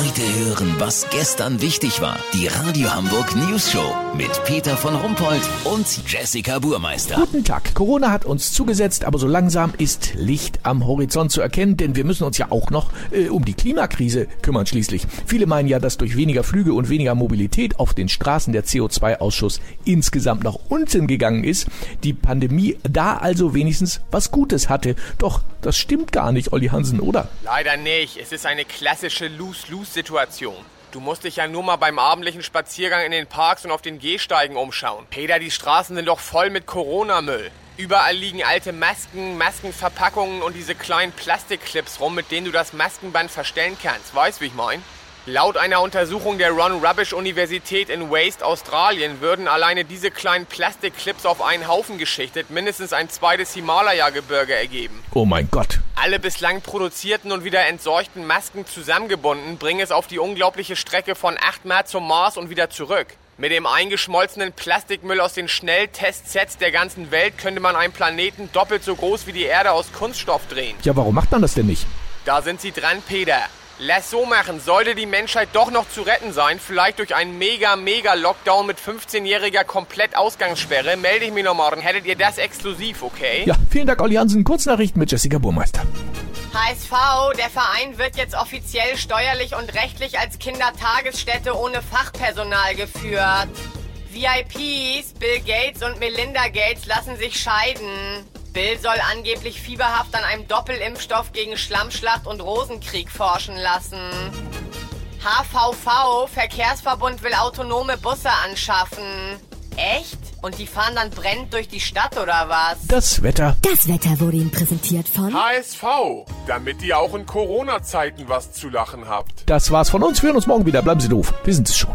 Heute hören, was gestern wichtig war. Die Radio Hamburg News Show mit Peter von Rumpold und Jessica Burmeister. Guten Tag. Corona hat uns zugesetzt, aber so langsam ist Licht am Horizont zu erkennen, denn wir müssen uns ja auch noch äh, um die Klimakrise kümmern schließlich. Viele meinen ja, dass durch weniger Flüge und weniger Mobilität auf den Straßen der CO2-Ausschuss insgesamt nach unten gegangen ist. Die Pandemie da also wenigstens was Gutes hatte. Doch das stimmt gar nicht, Olli Hansen, oder? Leider nicht. Es ist eine klassische Lose-Lose-Situation. Du musst dich ja nur mal beim abendlichen Spaziergang in den Parks und auf den Gehsteigen umschauen. Peter, die Straßen sind doch voll mit Corona-Müll. Überall liegen alte Masken, Maskenverpackungen und diese kleinen Plastikclips rum, mit denen du das Maskenband verstellen kannst. Weißt, wie ich mein? Laut einer Untersuchung der Ron Rubbish Universität in Waste, Australien, würden alleine diese kleinen Plastikclips auf einen Haufen geschichtet mindestens ein zweites Himalaya-Gebirge ergeben. Oh mein Gott. Alle bislang produzierten und wieder entsorgten Masken zusammengebunden bringen es auf die unglaubliche Strecke von 8 Mal zum Mars und wieder zurück. Mit dem eingeschmolzenen Plastikmüll aus den Schnelltestsets der ganzen Welt könnte man einen Planeten doppelt so groß wie die Erde aus Kunststoff drehen. Ja, warum macht man das denn nicht? Da sind sie dran, Peter. Lass so machen, sollte die Menschheit doch noch zu retten sein, vielleicht durch einen mega, mega Lockdown mit 15-jähriger Komplettausgangssperre, melde ich mich noch morgen. Hättet ihr das exklusiv, okay? Ja, vielen Dank, Olli Hansen. Kurznachrichten mit Jessica Burmeister. HSV, der Verein wird jetzt offiziell steuerlich und rechtlich als Kindertagesstätte ohne Fachpersonal geführt. VIPs, Bill Gates und Melinda Gates lassen sich scheiden. Bill soll angeblich fieberhaft an einem Doppelimpfstoff gegen Schlammschlacht und Rosenkrieg forschen lassen. HVV, Verkehrsverbund will autonome Busse anschaffen. Echt? Und die fahren dann brennend durch die Stadt oder was? Das Wetter. Das Wetter wurde Ihnen präsentiert von HSV, damit ihr auch in Corona-Zeiten was zu lachen habt. Das war's von uns. Wir hören uns morgen wieder. Bleiben Sie doof. Wir sind es schon.